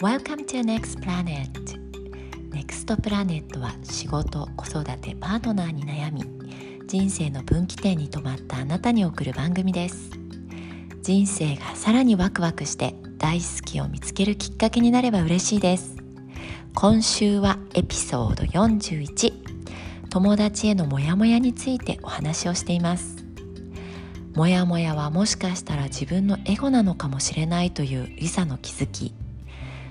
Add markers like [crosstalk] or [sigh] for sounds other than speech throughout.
Welcome to Next Planet. Next Planet は仕事、子育て、パートナーに悩み人生の分岐点に止まったあなたに送る番組です。人生がさらにワクワクして大好きを見つけるきっかけになれば嬉しいです。今週はエピソード41友達へのモヤモヤについてお話をしています。モヤモヤはもしかしたら自分のエゴなのかもしれないというリサの気づき。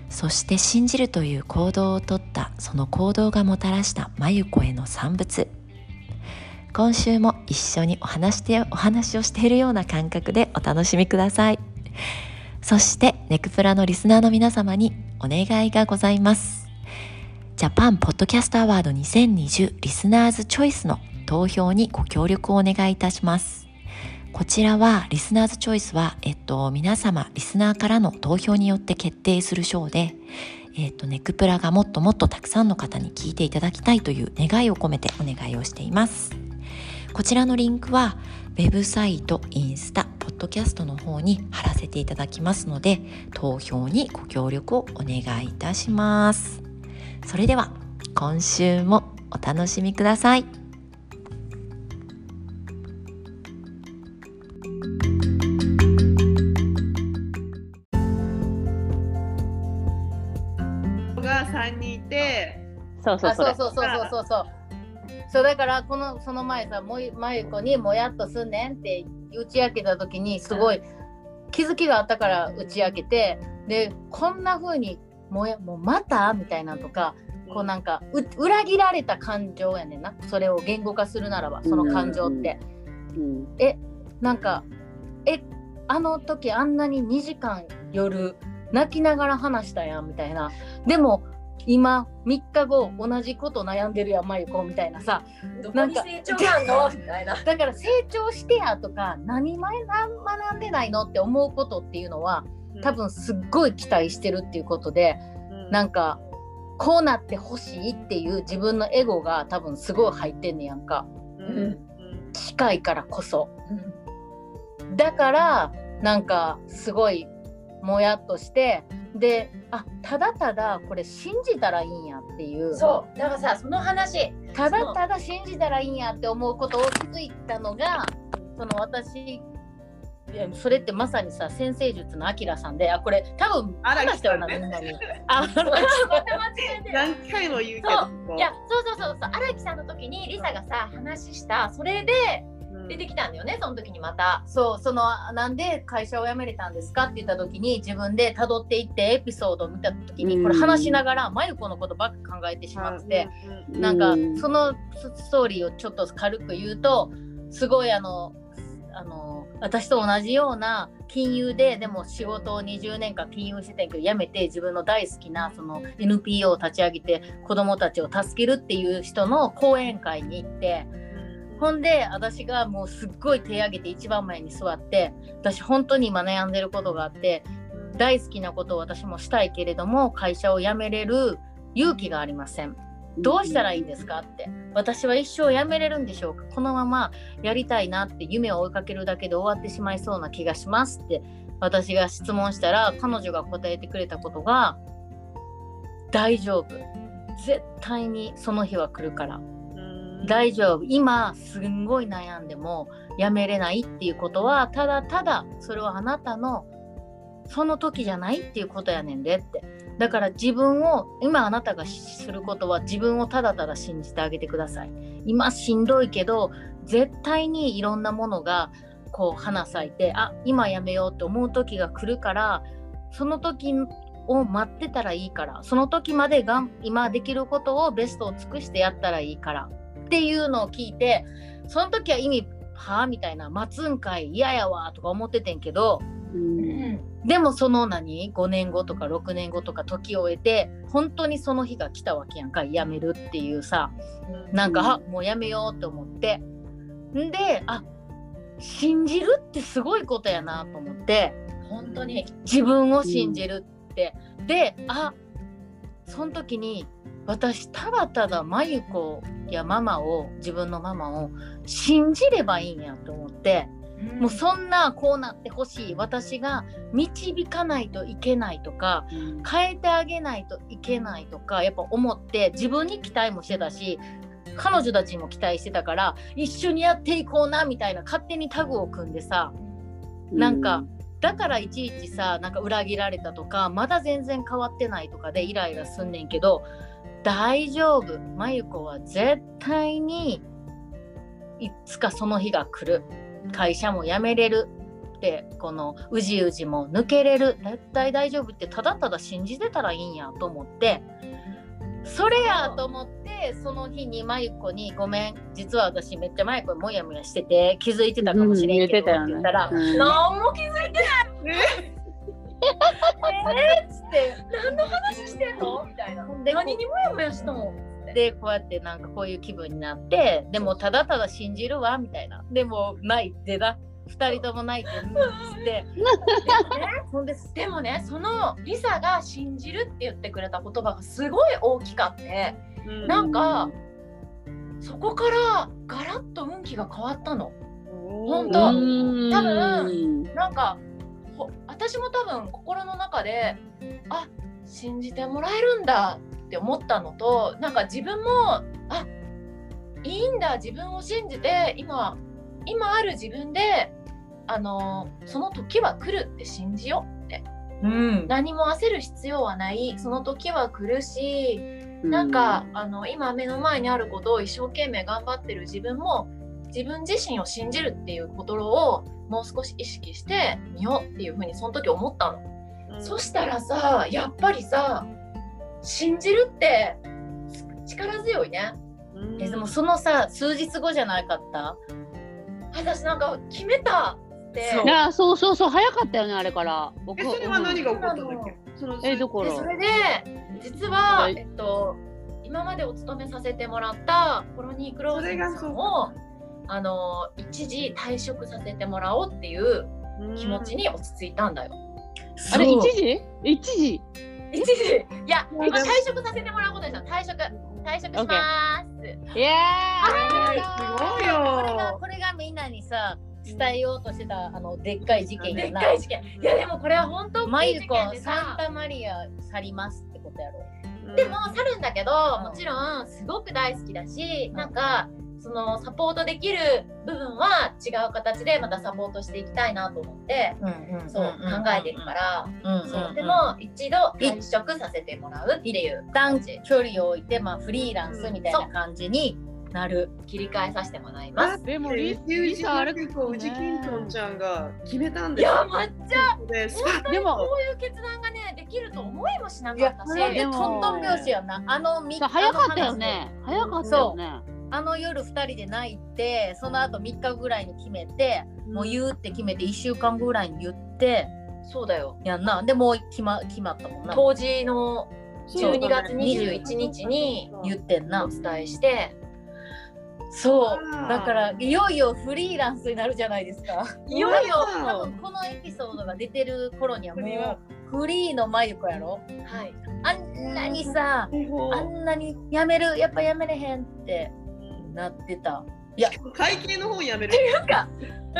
そして信じるという行動をとったその行動がもたらした真由子への産物。今週も一緒にお話してお話をしているような感覚でお楽しみください。そしてネクプラのリスナーの皆様にお願いがございます。ジャパンポッドキャストアワード2020リスナーズチョイスの投票にご協力をお願いいたします。こちらはリスナーズチョイスは、えっと、皆様、リスナーからの投票によって決定する賞で、えっと、ネクプラがもっともっとたくさんの方に聞いていただきたいという願いを込めてお願いをしています。こちらのリンクは、ウェブサイト、インスタ、ポッドキャストの方に貼らせていただきますので、投票にご協力をお願いいたします。それでは、今週もお楽しみください。そうそうそうそうそうそうそう。そうだからこのその前さもまゆこにもやっとすんねんって打ち明けた時にすごい気づきがあったから打ち明けてでこんな風にもやもうまた？みたいなとかこうなんか裏切られた感情やねんな。それを言語化するならばその感情って。うん、えなんかえあの時あんなに2時間夜泣きながら話したやんみたいな。でも今3日後同じこと悩んでるやんまゆこみたいなさ。なんか成長なんの？みたいな。[laughs] だから成長してやとか何前学んでないのって思うことっていうのは多分すっごい期待してるっていうことで、うん、なんかこうなってほしいっていう自分のエゴが多分すごい入ってんねやんか、うん、近いからこそ、うん、だからなんかすごいもやっとしてであただただこれ信じたらいいんやっていう。そう。だからさその話。ただただ信じたらいいんやって思うことを気づいたのがその私それってまさにさ先生術のあきらさんであこれ多分話したよな、みんなに。[laughs] あ [laughs] 何回も言うけどいやそうそうそうそう。荒木さんの時にリサがさ話した。それで出てきたんだよね、その時にまた。そうそのなんで会社を辞めれたんですかって言った時に自分で辿っていってエピソードを見た時にこれ話しながら真由子のことばっか考えてしまって、なんかそのストーリーをちょっと軽く言うとすごいあのあの私と同じような金融ででも仕事を20年間金融してたんけど辞めて自分の大好きなその NPO を立ち上げて子どもたちを助けるっていう人の講演会に行ってほんで私がもうすっごい手挙げて一番前に座って私本当に今悩んでることがあって大好きなことを私もしたいけれども会社を辞めれる勇気がありません。どうしたらいいんですかって。私は一生辞めれるんでしょうか。このままやりたいなって夢を追いかけるだけで終わってしまいそうな気がしますって私が質問したら彼女が答えてくれたことが大丈夫。絶対にその日は来るから。大丈夫。今すんごい悩んでもやめれないっていうことはただただそれはあなたのその時じゃないっていうことやねんでって。だから自分を今あなたがすることは自分をただただ信じてあげてください。今しんどいけど絶対にいろんなものがこう花咲いてあ今やめようって思う時が来るからその時を待ってたらいいからその時までが今できることをベストを尽くしてやったらいいから。っていうのを聞いてその時は意味はあ？みたいな待つんかい嫌やわとか思っててんけど、うん、でもその何？5年後とか6年後とか時を経て本当にその日が来たわけやんかやめるっていうさ、うん、なんか、あもうやめようって思って。んであ信じるってすごいことやなと思って本当に。自分を信じるって、うん、であその時に私ただただ真由子やママを自分のママを信じればいいんやと思ってもうそんなこうなってほしい。私が導かないといけないとか変えてあげないといけないとかやっぱ思って自分に期待もしてたし彼女たちにも期待してたから一緒にやっていこうなみたいな勝手にタグを組んでさなんか、だからいちいちさなんか裏切られたとかまだ全然変わってないとかでイライラすんねんけど大丈夫。まゆこは絶対にいつかその日が来る。会社も辞めれる。ってこのうじうじも抜けれる。絶対大丈夫ってただただ信じてたらいいんやと思って。それやと思ってその日にまゆこに「ごめん。実は私めっちゃまゆこもやもやしてて気づいてたかもしれんけど」って言ったら「何も気づいてないえーっつって何の話してんの？みたいな。で何にもやもやしたのでこうやってなんかこういう気分になってでもただただ信じるわみたいな。でもないってだ2人ともないって。うん。っつってほんででもねそのリサが信じるって言ってくれた言葉がすごい大きかって。なんかそこからガラッと運気が変わったの。本当。多分なんかほ私も多分心の中であ信じてもらえるんだって思ったのとなんか自分もあいいんだ自分を信じて今今ある自分であのその時は来るって信じようって。うん。何も焦る必要はないその時は来るしなんか、あの今目の前にあることを一生懸命頑張ってる自分も自分自身を信じるっていうことをもう少し意識してみようっていうふうにその時思ったの。そしたらさやっぱりさ信じるって力強いね。えでもそのさ数日後じゃなかった？私なんか決めたって。そう。そうそうそう早かったよねあれから。僕えそれは何が起こったんだっけ？そのえどころ。でそれで実は、はい。えっと、今までお勤めさせてもらったコロニークローズンさんをあの一時退職させてもらおうっていう気持ちに落ち着いたんだよ。あれ一時？一時？一時？いやえ？今退職させてもらうことでしょ退職退職します。い。やすごいこれがよこれがみんなにさ伝えようとしてたあのでっかい事件でっやなかい事件。いやでもこれは本当まゆこ大きい事件でサンさタマリア去りますってことやろ。でも去るんだけどうん。もちろんすごく大好きだしなんかそのサポートできる部分は違う形でまたサポートしていきたいなと思ってうんうんそう考えていくから。うんうんそう。でも一度退職させてもらうっていう感じ距離を置いてまあフリーランスみたいな感じになる。切り替えさせてもらいます。でもリ友リサあれ人のうちキントンちゃんが決めたんいですよ。や抹茶ででもこういう決断がねできると思いもしないかやったしトントン拍子やなあのみ早かったよね早かったよねあの夜2人で泣いてその後3日ぐらいに決めてもう言うって決めて1週間ぐらいに言ってそうだよ。やんなでもう決ま決まったもんな。当時の12月21 21日に言ってんな。お伝えして。そう。だからいよいよフリーランスになるじゃないですか。いよいよ。多分このエピソードが出てる頃にはもフリーはうフリーのまゆこやろ。はい。あんなにさあんなにやめるやっぱやめれへんってなってた。会計の方やめるなんか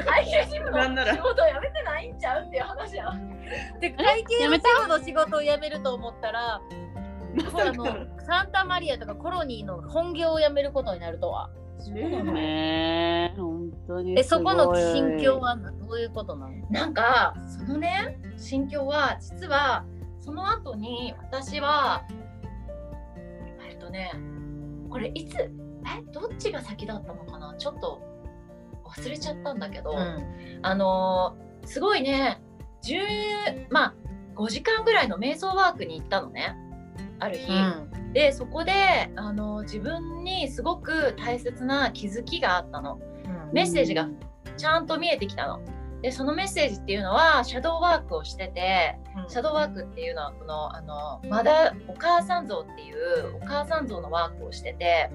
会計事務の仕事を辞めてないんちゃうっていう話やで会計事務の仕事を辞めると思ったらまあのサンタマリアとかコロニーの本業を辞めることになるとは。ねえ本当にえそこの心境はなどういうことなの？なんかそのね心境は実はその後に私はえっとねこれいつえどっちが先だったのかな？ちょっと忘れちゃったんだけど、あのーすごいね。10まあ5時間ぐらいの瞑想ワークに行ったのね。ある日、うん。でそこで、あのー自分にすごく大切な気づきがあったの。メッセージがちゃんと見えてきたの。でそのメッセージっていうのはシャドーワークをしててシャドーワークっていうのはこのあのまだお母さん像っていうお母さん像のワークをしてて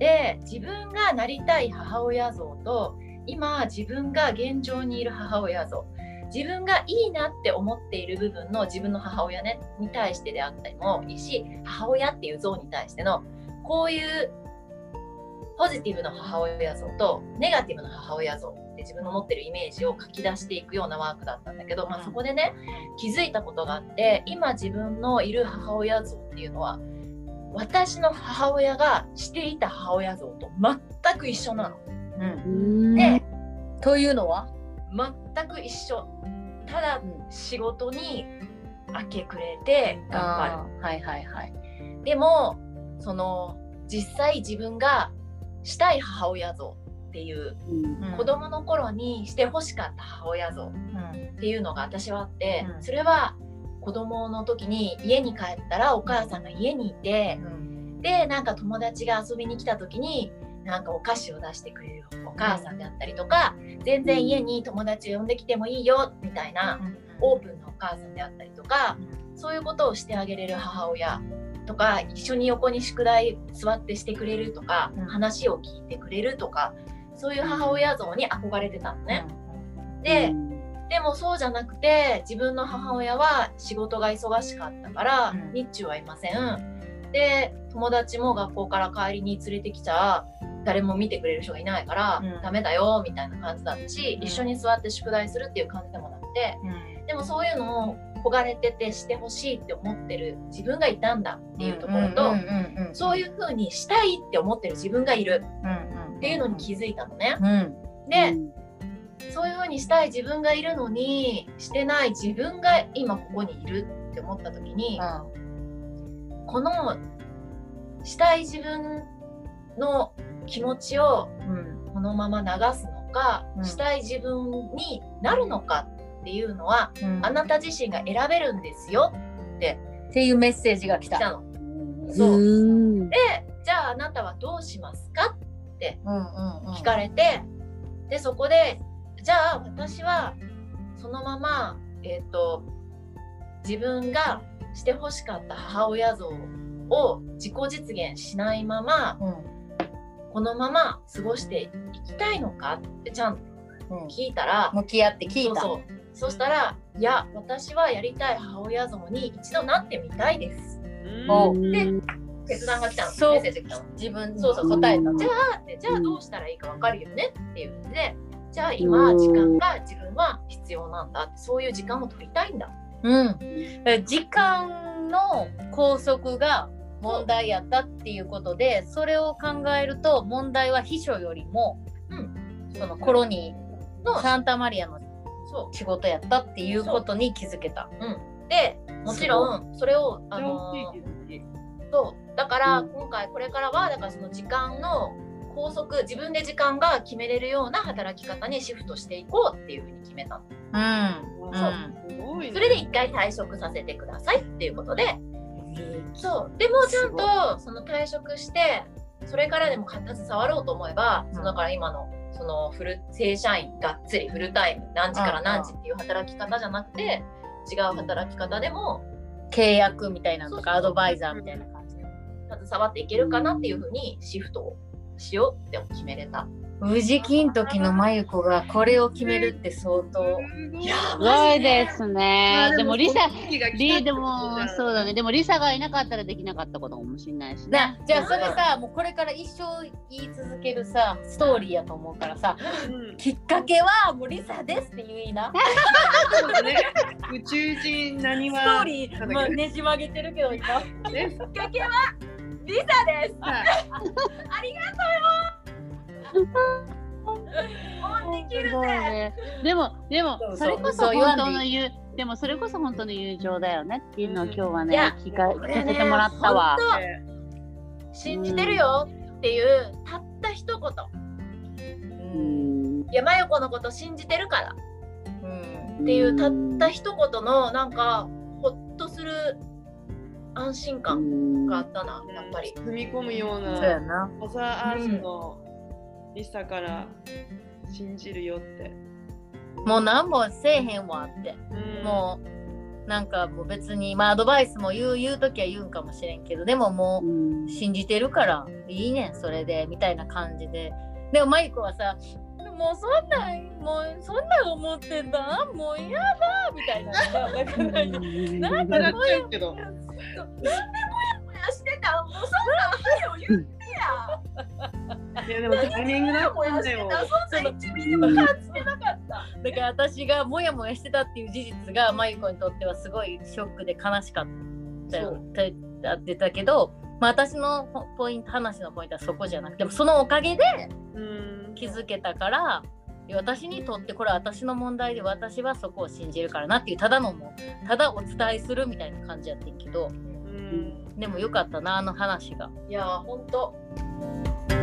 で自分がなりたい母親像と今自分が現状にいる母親像。自分がいいなって思っている部分の自分の母親、ね、に対してであったりもいいし母親っていう像に対してのこういうポジティブな母親像とネガティブな母親像って自分の持ってるイメージを書き出していくようなワークだったんだけど、まあ、そこでね気づいたことがあって今自分のいる母親像っていうのは私の母親がしていた母親像と全く一緒なの。うん。うん。でというのは？全く一緒。ただ仕事に明け暮れて頑張あーはいはいはい。るでもその実際自分がしたい母親像っていううん。うん子供の頃にして欲しかった母親像うんっていうのが私はあって、うん。それは子供の時に家に帰ったらお母さんが家にいて、でなんか友達が遊びに来た時になんかお菓子を出してくれるお母さんであったりとか、全然家に友達を呼んできてもいいよみたいなオープンなお母さんであったりとか、そういうことをしてあげれる母親とか一緒に横に宿題座ってしてくれるとか、うん。話を聞いてくれるとかそういう母親像に憧れてたのね。で、でもそうじゃなくて自分の母親は仕事が忙しかったから、うん。日中はいません。で友達も学校から帰りに連れてきちゃ誰も見てくれる人がいないから、うん。ダメだよみたいな感じだったし、うん。一緒に座って宿題するっていう感じでもなくてうん。でもそういうのを焦がれててしてほしいって思ってる自分がいたんだっていうところと、そういう風にしたいって思ってる自分がいるっていうのに気づいたのね。うんで、そういう風にしたい自分がいるのにしてない自分が今ここにいるって思った時に、このしたい自分の気持ちをうん。このまま流すのか、うん。したい自分になるのかっていうのは、うん。あなた自身が選べるんですよっていうメッセージが来た。の。うん。そう。うんでじゃああなたはどうしますかうんうんうん。聞かれて、でそこでじゃあ私はそのまま、えー、と自分がしてほしかった母親像を自己実現しないままうんこのまま過ごしていきたいのかってちゃんとうん聞いたら、向き合って聞いた。そうそう。そしたら「いや私はやりたい母親像に一度なってみたいです。お。で決断が来たの。そう。メッセージが来たの。自分に。そうそう答えた。じゃあって。じゃあどうしたらいいか分かるよねっていうんでじゃあ今時間が自分は必要なんだそういう時間を取りたいんだ。うん。え時間の拘束が問題やったっていうことで、それを考えると問題は秘書よりも、そのコロニーのサンタマリアのそ仕事やったっていうことに気づけた。う。でもちろんそれをあのそう。だから今回これからはだからその時間の拘束自分で時間が決めれるような働き方にシフトしていこうっていうふうに決めたの。うん。そう。すごいね。それで一回退職させてくださいっていうことで。そう。でもちゃんとその退職してそれからでも携わろうと思えば、うん。そうだから今のそのフル正社員がっつりフルタイム何時から何時っていう働き方じゃなくて違う働き方でも契約みたいなのとかそうそうそう。アドバイザーみたいな感じで。携わっていけるかなっていうふうにシフトをしようって決めれた。宇治金時のまゆこがこれを決めるって相当。いやすごいですね。でもリサ、リーでもそうだね。でもリサがいなかったらできなかったことかもしれないしなね。じゃあそれさもうこれから一生言い続けるさストーリーやと思うからさうんきっかけはもうリサですって言いなそうだね宇宙人何ストはーリー、まあ、ねじ曲げてるけど今ねきっかけはリサです。はいありがとうよ。本に切る。[laughs] ね。でも、でもそれこそ本当の友、でもそれこそ本当の友情だよねっていうのを今日はいねや、聞かせてもらったわ。信じてるよっていうたった一言。うんいや、まゆこのこと信じてるからうんっていうたった一言のなんかほっとする安心感があったな、やっぱり。踏み込むようそうやな。なマザーアースのリサから信じるよって、もう何もせえへんわって。うん。もうなんかもう別にまあアドバイスも言う言う時は言うんかもしれんけどでももう信じてるからいいねんそれでみたいな感じで。でもマイコはさもうそんなんもうそんなん思ってたもう嫌だみたいななんか笑っちゃうけどなんでもやもやしてた？んもうそんなん早よ言ってや。いやでもタイミングだったんだよ。そんな1ミリも感じてなかった。だから私がモヤモヤしてたっていう事実がマユコにとってはすごいショックで悲しかったよって言ってたけど、まあ、私のポイント話のポイントはそこじゃなくてもそのおかげでうん。気づけたから私にとってこれは私の問題で私はそこを信じるからなっていうただのもうただお伝えするみたいな感じやってんけどうん。でもよかったなあの話が。いやー、ほんと。そ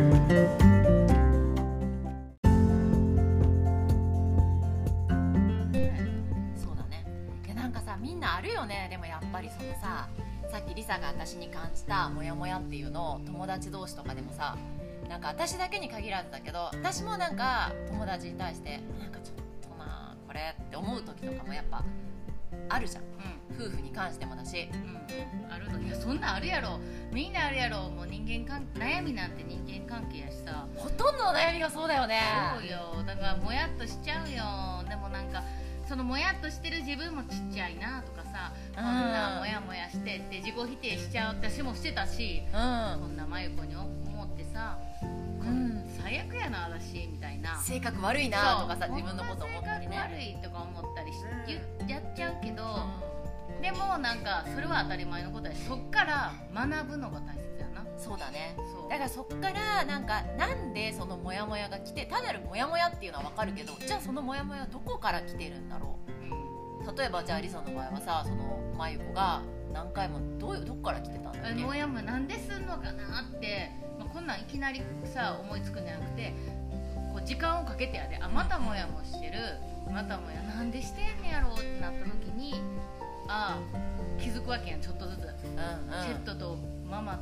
うだねいやなんかさみんなあるよねでもやっぱりそのささっきリサが私に感じたモヤモヤっていうのを友達同士とかでもさなんか私だけに限らずだけど私もなんか友達に対してなんかちょっとなこれって思う時とかもやっぱあるじゃん。夫婦に関してもだし。うん、あるのいやそんなんあるやろ。みんなあるやろ。もう人間関悩みなんて人間関係やしさ。ほとんどの悩みがそうだよね。そうよ。だからもやっとしちゃうよ。でもなんかそのもやっとしてる自分もちっちゃいなとかさ。こんなもやもやしてって自己否定しちゃう私もしてたし。うん。こんな真由子に思ってさ、うん最悪やな私みたいな。性格悪いなとかさ自分のこと思ったりこんな性格悪ねいとか思ったりし、言やっちゃうけど、でもなんかそれは当たり前のことやしそっから学ぶのが大切やな。そうだね。だからそっからなんかなんでそのモヤモヤが来て単なるモヤモヤっていうのは分かるけどじゃあそのモヤモヤどこから来てるんだろうんう例えばじゃあリサの場合はさその真由子が何回もどういうどこから来てたんだっけ？あもやもやなんですんのかなって、まあ、こんなんいきなりさ思いつくんじゃなくてこう時間をかけてやで。あまたもやもしてる。またもやなんでしてんねやろうってなった時にああ気づくわけやんちょっとずつ、うんうん。チェットとママの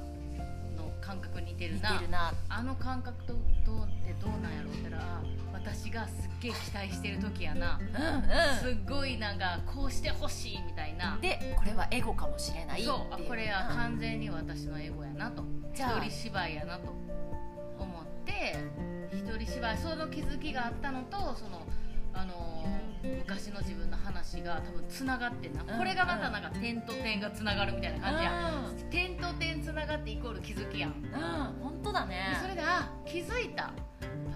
感覚似てる似な。あの感覚とどうってどうなんやろうったらあ私がすっげえ期待してる時やな。うんすっごいなんかこうしてほしいみたいな。うんでこれはエゴかもしれないそうあこれは完全に私のエゴやなと。一人芝居やなと思って一人芝居その気づきがあったのとそのあのー昔の自分の話が多分つながってんな、うん。これがまたなんか点と点がつながるみたいな感じやん。う点と点つながってイコール気づきやん。うん。本当だね。それであ気づいた。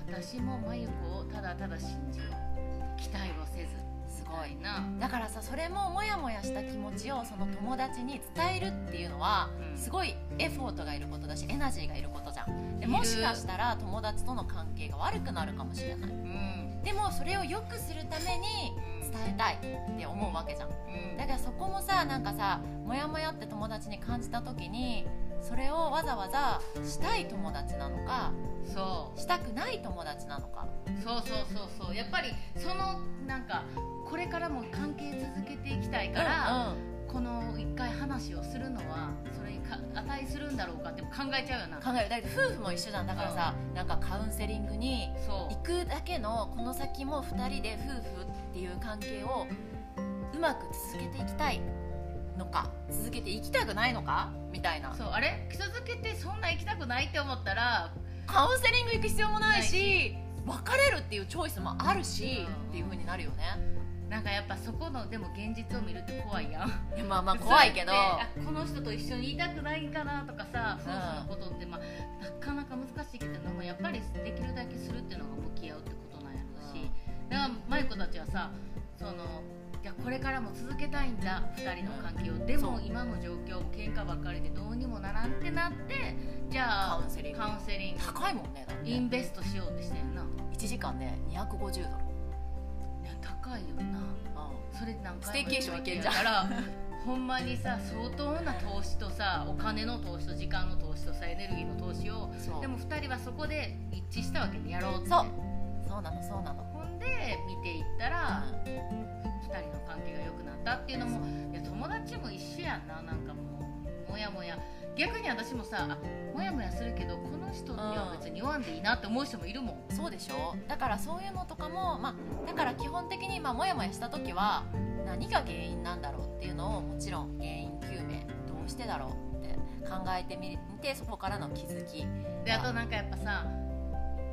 私も真由子をただただ信じよう。期待をせず。すごいな。だからさそれもモヤモヤした気持ちをその友達に伝えるっていうのはうん。すごいエフォートがいることだしエナジーがいることじゃん。でもしかしたら友達との関係が悪くなるかもしれない。うんでもそれを良くするために伝えたいって思うわけじゃん。うん。だからそこもさなんかさモヤモヤって友達に感じた時にそれをわざわざしたい友達なのかそう。したくない友達なのか。そうそうそうそう。やっぱりそのなんかこれからも関係続けていきたいから、うん。この一回話をするのは値するんだろうかって考えちゃうよな。考える。だって夫婦も一緒じゃん。だからさなんかカウンセリングに行くだけのこの先も2人で夫婦っていう関係をうまく続けていきたいのか続けていきたくないのかみたいな。そうあれ？続けてそんな行きたくないって思ったらカウンセリング行く必要もないし。別れるっていうチョイスもあるしうん。っていう風になるよねなんかやっぱそこのでも現実を見るって怖いやん。いやまあまあ怖いけど。この人と一緒にいたくないんかなとかさ夫婦のことって、まあ、なかなか難しいけどやっぱりできるだけするっていうのが向き合うってことなんやろうし、だから舞子たちはさそのいやこれからも続けたいんだ2人の関係を、でも今の状況も喧嘩ばっかりでどうにもならんってなってじゃあカウンセリング。カウンセリング。高いもんねインベストしようってしてんな。1時間で250ドル、高いよな。それなん。かステイケーション行けんじゃん。だから。[laughs] ほんまにさ相当な投資とさお金の投資と時間の投資とさエネルギーの投資をでも2人はそこで一致したわけにやろうってそう。そうなのそうなの。ほんで見ていったら、2人の関係が良くなったっていうのもいや友達も一緒やんな。なんかもうもやもや逆に私もさあもやもやするけどこの人には別に言わんでいいなって思う人もいるもん。そうでしょ？だからそういうのとかも、まあ、だから基本的にまあモヤモヤした時は何が原因なんだろうっていうのをもちろん原因究明どうしてだろうって考えてみてそこからの気づき。であとなんかやっぱさ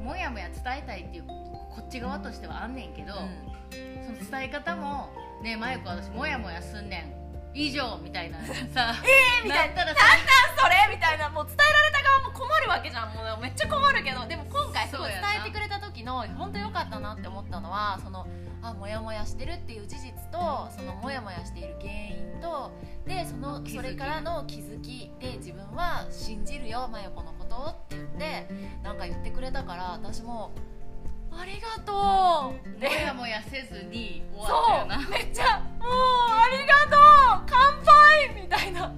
もやもや伝えたいっていうこっち側としてはあんねんけど、その伝え方も「ねえ真由子私もやもやすんねん。以上」みたいなさ [laughs] えみたいな。ったらさそれみたいなもう伝えられた側も困るわけじゃん。もうめっちゃ困るけどでも今回すごい伝えてくれた時の本当良かったなって思ったのはそのあモヤモヤしてるっていう事実とそのモヤモヤしている原因とでそのそれからの気づき。で自分は信じるよ真由子のことをって言ってなんか言ってくれたから私もありがとう。もでやもやせずに終わったよな。そうめっちゃもうありがとう。乾杯みたいな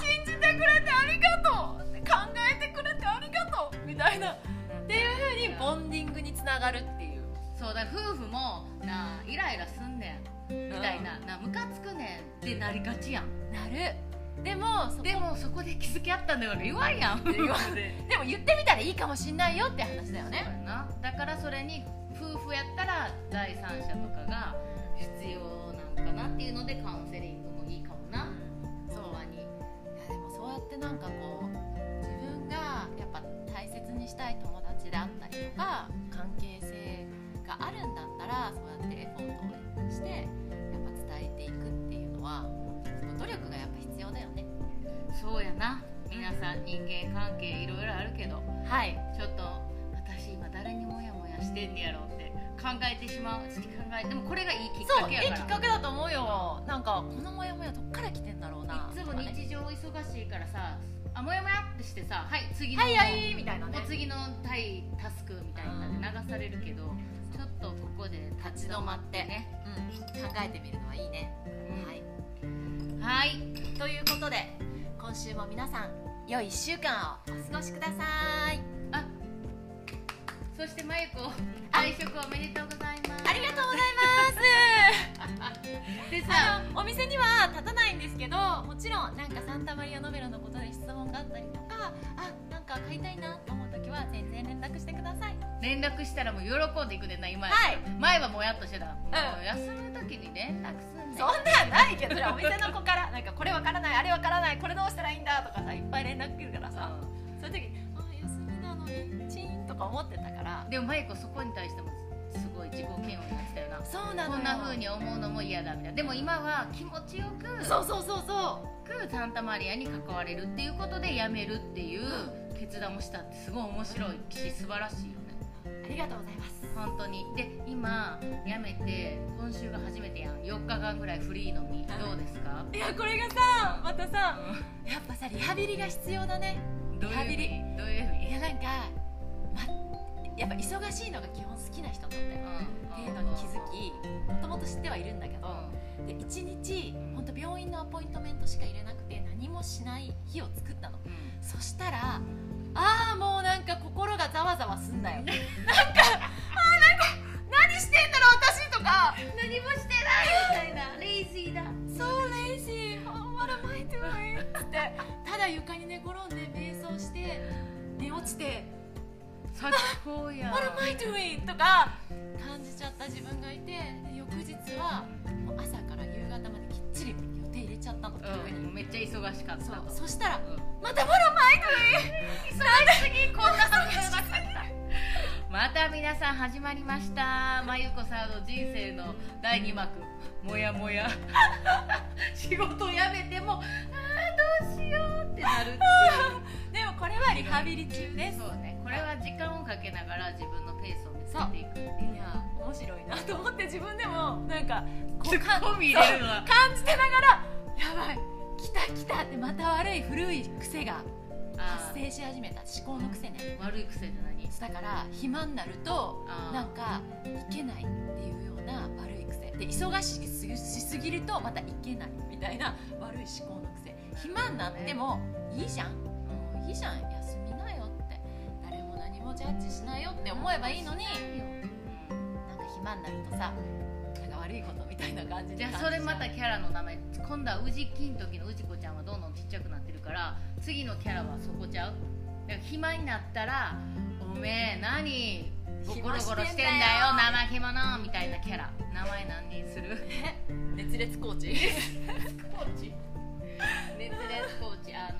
信じてくれてありがとう。考えてくれてありがとう。みたいな。っていうふうにボンディングにつながるっていう。そうだ夫婦もなあイライラすんねん。みたいな、なムカつくねんってなりがちやん。なる。でもでもそこで気づきあったんだから言わんやん。言わんでも言ってみたらいいかもしんないよって話だよね。な。だからそれに夫婦やったら第三者とかが必要なんかなっていうのでカウンセリングってなんかこう自分がやっぱ大切にしたい友達であったりとか関係性があるんだったらそうやってエフォートをしてやっぱ伝えていくっていうのはその努力がやっぱ必要だよね。そうやな。皆さん人間関係いろいろあるけどはい。ちょっと私今誰にモヤモヤしてんねやろうって考えてしまう考えでもこれがいいきっそういいかけやから。きっかけだと思うよなんかこのモヤモヤどっから来てんだろうないつも日常忙しいからさあもやもやってしてさはい次のはいはいみたいなね。お次の対タスクみたいなので流されるけどちょっとここで立ち止まってね。うん、考えてみるのはいいね、うん。はい。はい。ということで今週も皆さん良い1週間をお過ごしください。あそしてまゆこ退職おめでとうございます。ありがとうございますでさお店には立たないんですけどもちろんなんかサンタマリアノベラのことで質問があったりとかあなんか買いたいなと思う時は全然連絡してください。連絡したらもう喜んでいくでな今やは。い。前はもやっとしてた、もう休む時に連絡すんねんそんなんないけどお店の子から。なんかこれわからないあれわからないこれどうしたらいいんだとかさいっぱい連絡来るからさ。そういう時にあ休みなのにチーンとか思ってたから。でもまゆこそこに対してもすごい自己嫌悪になってたよな。そうなのよ。こんな風に思うのも嫌だみたいな。でも今は気持ちよくそうそうそうそう。くサンタマリアに関われるっていうことで辞めるっていう決断をしたってすごい面白いし素晴らしいよね。ありがとうございます。本当に。で今辞めて今週が初めてやん。4日間ぐらいフリーのみ。どうですか？いやこれがさまたさやっぱさリハビリが必要だね。リハビリ。味どういう意味？いやなんか、ま、やっぱ忙しいのが基本好きな人なんだよ。っていうのに気づきもともと知ってはいるんだけどで1日本当病院のアポイントメントしか入れなくて何もしない日を作ったの。そしたらああもうなんか心がざわざわすんだよ。なんかあーなんか何してんだろう私とか。何もしてない。みたいな。レイジーだ。そうレイジー。What am I doing? つってただ床に寝転んで瞑想して寝落ちて最高や。What am I doing? とか感じちゃった自分がいてで翌日はもう朝から夕方まできっちり予定入れちゃったの。うん、めっちゃ忙しかった。そう。そしたらうん。また What am I doing? 忙しすぎこんななかった。[laughs] また皆さん始まりました。まゆこさんの人生の第2幕もやもや。[laughs] 仕事辞めてもあーどうしようってなるっていう。[laughs] でもこれはリハビリ中です。そうね。これは時間をかけながら自分のペースを見つけていくっていう。いや面白いなと思って自分でもなんかこツッコミ入れるのは感じてながらやばい。来た来たってまた悪い古い癖が発あ生し始めた思考の癖ね。ー悪い癖って何？だから暇になるとなんかいけないっていうような悪い癖で忙しすぎしすぎるとまたいけないみたいな悪い思考の癖。暇になってもいいじゃん。もういいじゃん。休みなよって。誰も何もジャッジしないよって思えばいいのに。なんか暇になるとさなんか悪いことみたいな感じじゃあで感じちゃうそれまたキャラの名前。今度は宇治金時の宇治子ちゃんはどんどんちっちゃくなってるから次のキャラはそこちゃう？だから暇になったら「おめえ何ゴロゴロしてんだよ怠け者」みたいなキャラ。名前何にする？[laughs] 熱烈コーチ。コーチ？熱烈コーチ。あの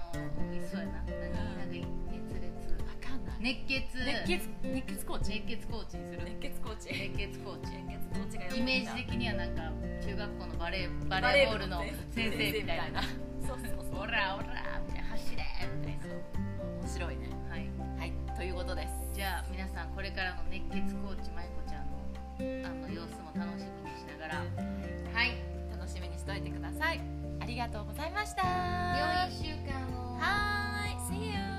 そうやな。何？なんか熱烈。わかんな。い熱血。熱血熱血コーチ？熱血コーチにする。熱血コーチ。熱血コーチ。熱血コーチがイメージ的にはなんか中学校のバレーババレーボールの部先生みたいな。そうそうそう。オラオラみたいな。走れみたいな。面白いね。ということですじゃあ皆さんこれからの熱血コーチ舞子ちゃんのあの様子も楽しみにしながら。はい。楽しみにしといてください。ありがとうございました。良い週間を。はい。See you